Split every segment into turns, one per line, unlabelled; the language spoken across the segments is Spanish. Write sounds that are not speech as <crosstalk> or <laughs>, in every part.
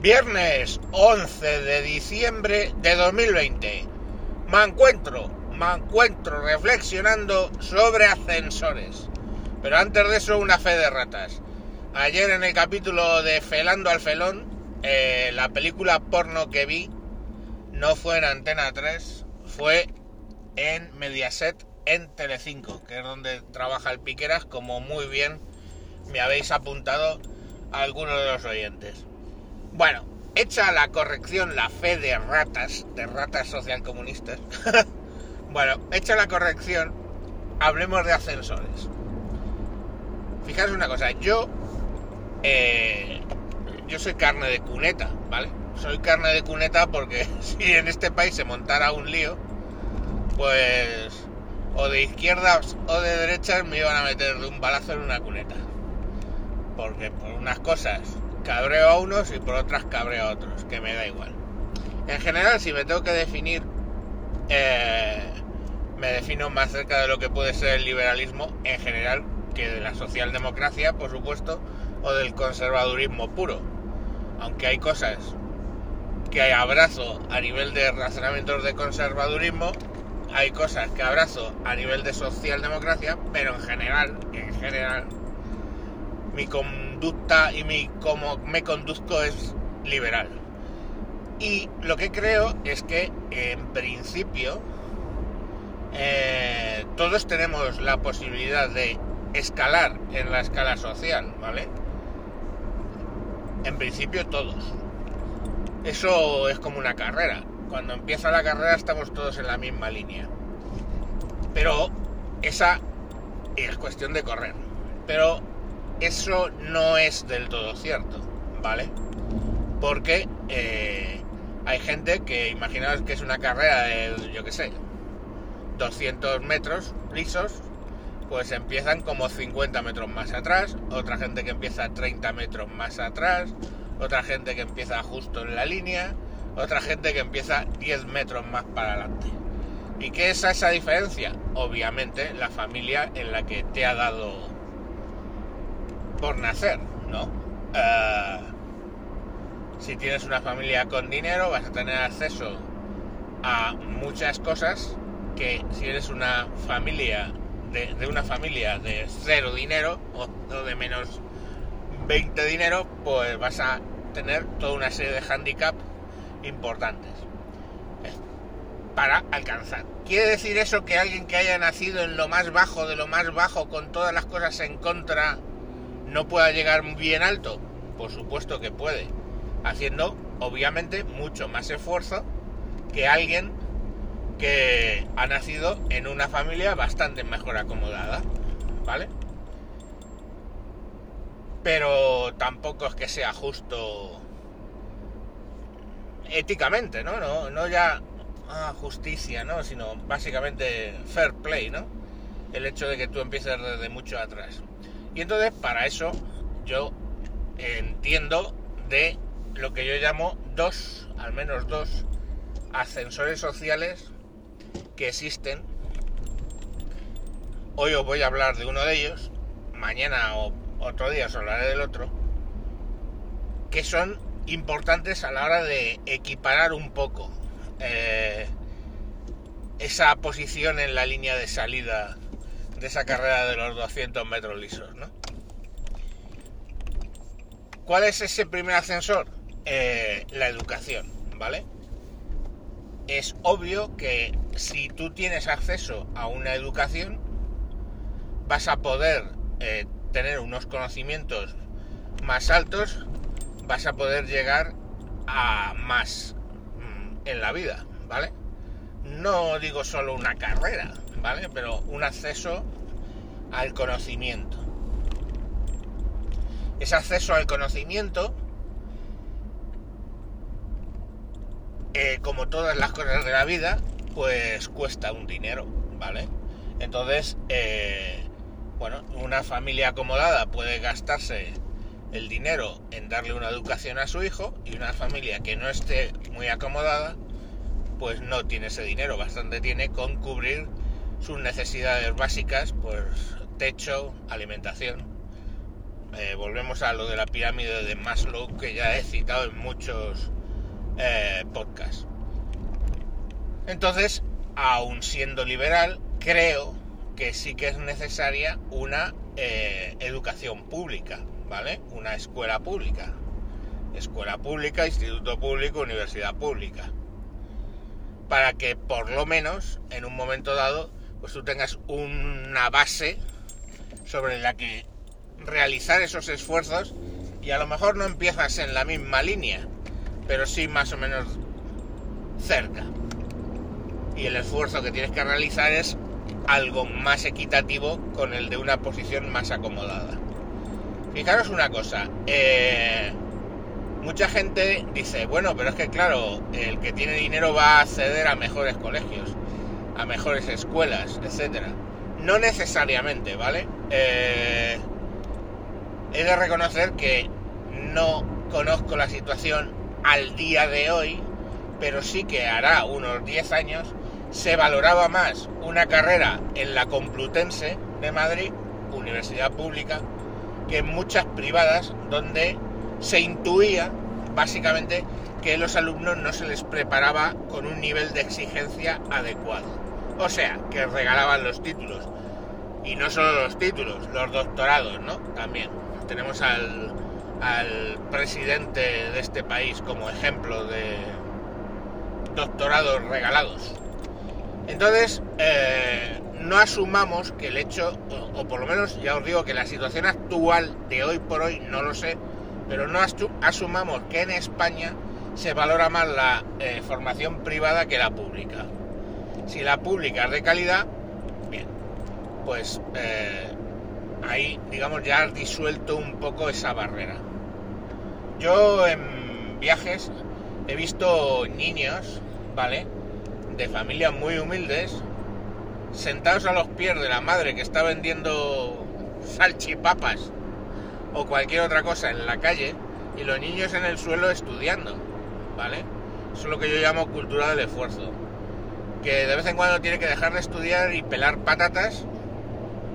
Viernes 11 de diciembre de 2020. Me encuentro, me encuentro reflexionando sobre ascensores. Pero antes de eso, una fe de ratas. Ayer en el capítulo de Felando al Felón, eh, la película porno que vi no fue en Antena 3, fue en Mediaset en Telecinco, que es donde trabaja el Piqueras, como muy bien me habéis apuntado algunos de los oyentes. Bueno, hecha la corrección, la fe de ratas, de ratas socialcomunistas. <laughs> bueno, hecha la corrección, hablemos de ascensores. Fijaros una cosa, yo. Eh, yo soy carne de cuneta, ¿vale? Soy carne de cuneta porque <laughs> si en este país se montara un lío, pues. O de izquierdas o de derechas me iban a meter de un balazo en una cuneta. Porque por unas cosas cabreo a unos y por otras cabreo a otros, que me da igual. En general, si me tengo que definir, eh, me defino más cerca de lo que puede ser el liberalismo en general que de la socialdemocracia, por supuesto, o del conservadurismo puro. Aunque hay cosas que abrazo a nivel de razonamientos de conservadurismo, hay cosas que abrazo a nivel de socialdemocracia, pero en general, en general, mi conducta y mi cómo me conduzco es liberal. Y lo que creo es que en principio eh, todos tenemos la posibilidad de escalar en la escala social, ¿vale? En principio todos. Eso es como una carrera. Cuando empieza la carrera estamos todos en la misma línea. Pero esa es cuestión de correr. Pero eso no es del todo cierto, ¿vale? Porque eh, hay gente que, imaginaos que es una carrera de, yo qué sé, 200 metros lisos, pues empiezan como 50 metros más atrás, otra gente que empieza 30 metros más atrás, otra gente que empieza justo en la línea, otra gente que empieza 10 metros más para adelante. ¿Y qué es esa diferencia? Obviamente la familia en la que te ha dado por nacer, ¿no? Uh, si tienes una familia con dinero vas a tener acceso a muchas cosas que si eres una familia de, una familia de cero dinero o, de menos 20 dinero, pues vas a tener toda una serie de handicaps importantes para alcanzar. ¿Quiere decir eso que alguien que haya nacido en lo más bajo de lo más bajo con todas las cosas en contra no pueda llegar bien alto? Por supuesto que puede, haciendo obviamente mucho más esfuerzo que alguien que ha nacido en una familia bastante mejor acomodada, ¿vale? Pero tampoco es que sea justo éticamente, ¿no? No, no ya ah, justicia, ¿no? Sino básicamente fair play, ¿no? El hecho de que tú empieces desde mucho atrás. Y entonces, para eso, yo entiendo de lo que yo llamo dos, al menos dos, ascensores sociales que existen. Hoy os voy a hablar de uno de ellos, mañana o otro día os hablaré del otro, que son importantes a la hora de equiparar un poco eh, esa posición en la línea de salida de esa carrera de los 200 metros lisos, ¿no? ¿Cuál es ese primer ascensor? Eh, la educación, ¿vale? Es obvio que si tú tienes acceso a una educación, vas a poder eh, tener unos conocimientos más altos, vas a poder llegar a más mm, en la vida, ¿vale? No digo solo una carrera, ¿vale? Pero un acceso al conocimiento. Ese acceso al conocimiento, eh, como todas las cosas de la vida, pues cuesta un dinero, ¿vale? Entonces, eh, bueno, una familia acomodada puede gastarse el dinero en darle una educación a su hijo y una familia que no esté muy acomodada, pues no tiene ese dinero, bastante tiene con cubrir sus necesidades básicas, pues techo, alimentación, eh, volvemos a lo de la pirámide de Maslow que ya he citado en muchos eh, podcasts. Entonces, aun siendo liberal, creo que sí que es necesaria una eh, educación pública, ¿vale? Una escuela pública. Escuela pública, instituto público, universidad pública. Para que por lo menos en un momento dado, pues tú tengas una base sobre la que realizar esos esfuerzos y a lo mejor no empiezas en la misma línea, pero sí más o menos cerca. Y el esfuerzo que tienes que realizar es algo más equitativo con el de una posición más acomodada. Fijaros una cosa, eh, mucha gente dice, bueno, pero es que claro, el que tiene dinero va a acceder a mejores colegios, a mejores escuelas, etcétera. No necesariamente, ¿vale? Eh, he de reconocer que no conozco la situación al día de hoy, pero sí que hará unos 10 años se valoraba más una carrera en la Complutense de Madrid, universidad pública, que en muchas privadas donde se intuía básicamente que los alumnos no se les preparaba con un nivel de exigencia adecuado. O sea, que regalaban los títulos. Y no solo los títulos, los doctorados, ¿no? También. Tenemos al, al presidente de este país como ejemplo de doctorados regalados. Entonces, eh, no asumamos que el hecho, o, por lo menos ya os digo que la situación actual de hoy por hoy, no lo sé, pero no asumamos que en España se valora más la eh, formación privada que la pública. Si la pública es de calidad, bien, pues eh, ahí, digamos, ya has disuelto un poco esa barrera. Yo en viajes he visto niños, ¿vale? de familias muy humildes, sentados a los pies de la madre que está vendiendo salchipapas o cualquier otra cosa en la calle y los niños en el suelo estudiando, ¿vale? Eso es lo que yo llamo cultura del esfuerzo. Que de vez en cuando tiene que dejar de estudiar y pelar patatas,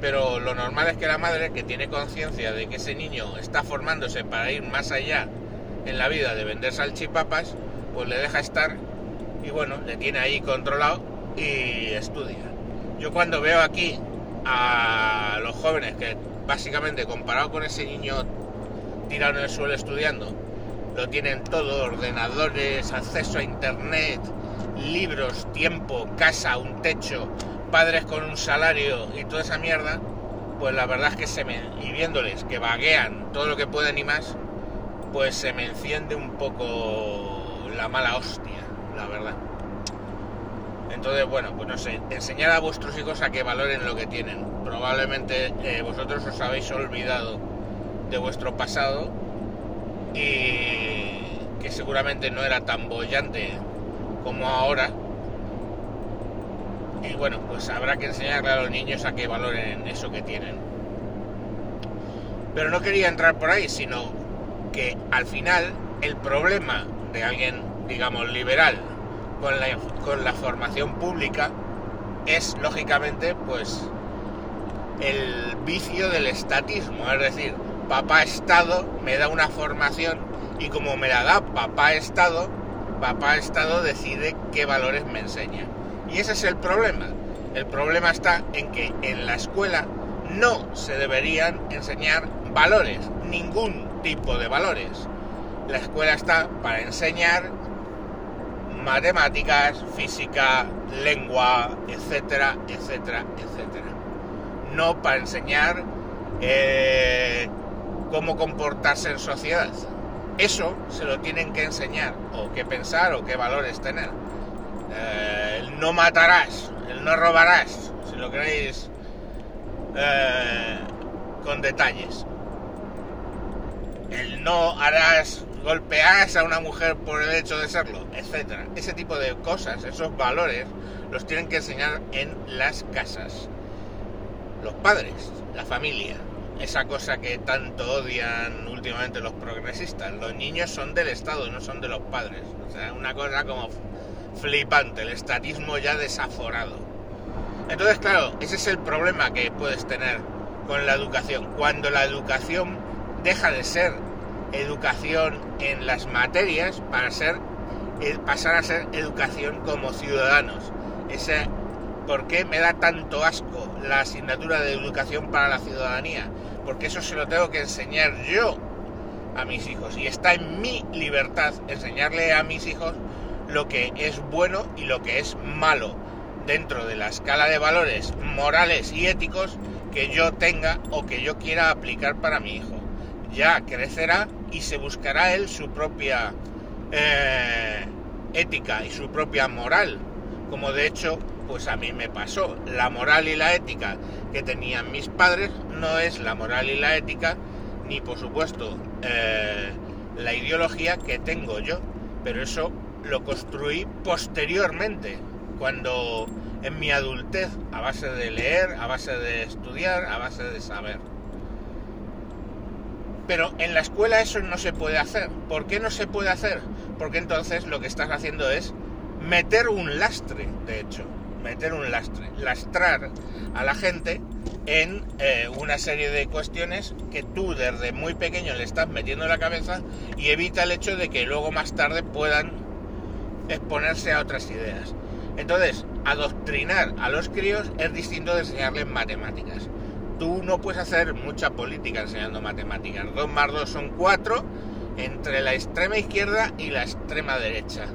pero lo normal es que la madre, que tiene conciencia de que ese niño está formándose para ir más allá en la vida de vender salchipapas, pues le deja estar y bueno, le tiene ahí controlado y estudia. Yo cuando veo aquí a los jóvenes que básicamente comparado con ese niño tirado en el suelo estudiando, lo tienen todo, ordenadores, acceso a internet, libros, tiempo, casa, un techo, padres con un salario y toda esa mierda, pues la verdad es que se me, y viéndoles que vaguean todo lo que pueden y más, pues se me enciende un poco la mala hostia la verdad. Entonces, bueno, pues no sé, enseñar a vuestros hijos a que valoren lo que tienen. Probablemente eh, vosotros os habéis olvidado de vuestro pasado y que seguramente no era tan bollante como ahora. Y bueno, pues habrá que enseñarle a los niños a que valoren eso que tienen. Pero no quería entrar por ahí, sino que al final el problema de alguien, digamos, liberal con la, con la formación pública es, lógicamente, pues el vicio del estatismo. Es decir, papá Estado me da una formación y como me la da papá Estado, papá Estado decide qué valores me enseña. Y ese es el problema. El problema está en que en la escuela no se deberían enseñar valores, ningún tipo de valores. La escuela está para enseñar matemáticas, física, lengua, etcétera, etcétera, etcétera. No para enseñar eh, cómo comportarse en sociedad. Eso se lo tienen que enseñar, o qué pensar, o qué valores tener. Eh, el no matarás, el no robarás, si lo queréis eh, con detalles. El no harás golpeas a una mujer por el hecho de serlo, etcétera. Ese tipo de cosas, esos valores, los tienen que enseñar en las casas. Los padres, la familia, esa cosa que tanto odian últimamente los progresistas. Los niños son del Estado, no son de los padres. O sea, una cosa como flipante, el estatismo ya desaforado. Entonces, claro, ese es el problema que puedes tener con la educación. Cuando la educación deja de ser educación en las materias para ser eh, pasar a ser educación como ciudadanos. Ese, ¿Por qué me da tanto asco la asignatura de educación para la ciudadanía? Porque eso se lo tengo que enseñar yo a mis hijos. Y está en mi libertad enseñarle a mis hijos lo que es bueno y lo que es malo dentro de la escala de valores morales y éticos que yo tenga o que yo quiera aplicar para mi hijo. Ya crecerá y se buscará él su propia eh, ética y su propia moral, como de hecho pues a mí me pasó. La moral y la ética que tenían mis padres no es la moral y la ética, ni por supuesto eh, la ideología que tengo yo, pero eso lo construí posteriormente, cuando en mi adultez, a base de leer, a base de estudiar, a base de saber. Pero en la escuela eso no se puede hacer. ¿Por qué no se puede hacer? Porque entonces lo que estás haciendo es meter un lastre, de hecho, meter un lastre, lastrar a la gente en eh, una serie de cuestiones que tú desde muy pequeño le estás metiendo en la cabeza y evita el hecho de que luego más tarde puedan exponerse a otras ideas. Entonces, adoctrinar a los críos es distinto de enseñarles matemáticas tú no puedes hacer mucha política enseñando matemáticas. 2 más 2 son 4 entre la extrema izquierda y la extrema derecha.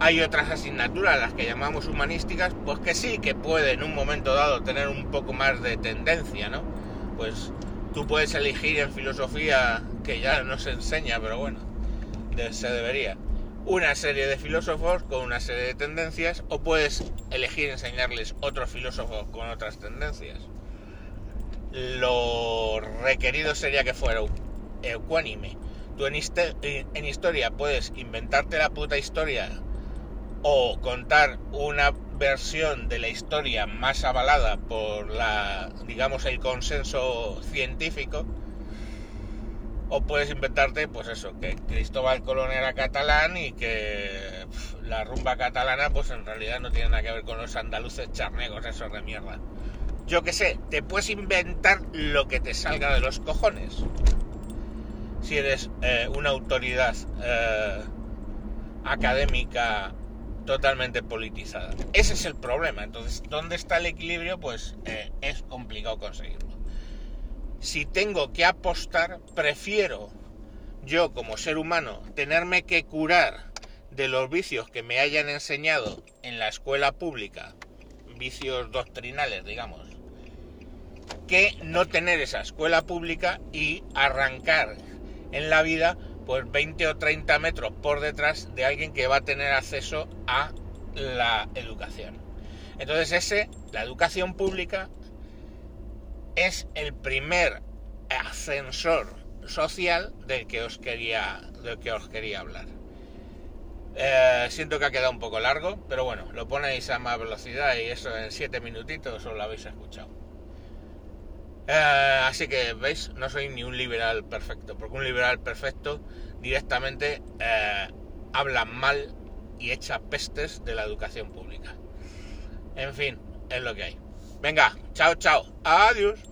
Hay otras asignaturas, las que llamamos humanísticas, pues que sí, que pueden en un momento dado tener un poco más de tendencia, ¿no? Pues tú puedes elegir en filosofía, que ya no se enseña, pero bueno, se debería, una serie de filósofos con una serie de tendencias, o puedes elegir enseñarles otros filósofos con otras tendencias lo requerido sería que fuera ecuánime. Tú en, en historia puedes inventarte la puta historia o contar una versión de la historia más avalada por la, digamos, el consenso científico, o puedes inventarte, pues eso, que Cristóbal Colón era catalán y que la rumba catalana, pues en realidad no tiene nada que ver con los andaluces charnegos, esos de mierda yo qué sé, te puedes inventar lo que te salga de los cojones. Si eres eh, una autoridad eh, académica totalmente politizada. Ese es el problema. Entonces, ¿dónde está el equilibrio? Pues eh, es complicado conseguirlo. Si tengo que apostar, prefiero yo como ser humano tenerme que curar de los vicios que me hayan enseñado en la escuela pública, vicios doctrinales, digamos, que no tener esa escuela pública y arrancar en la vida pues 20 o 30 metros por detrás de alguien que va a tener acceso a la educación. Entonces ese, la educación pública, es el primer ascensor social del que os quería, del que os quería hablar. Eh, siento que ha quedado un poco largo, pero bueno, lo ponéis a más velocidad y eso en 7 minutitos os lo habéis escuchado. Eh, así que, ¿veis? No soy ni un liberal perfecto, porque un liberal perfecto directamente eh, habla mal y echa pestes de la educación pública. En fin, es lo que hay. Venga, chao, chao. Adiós.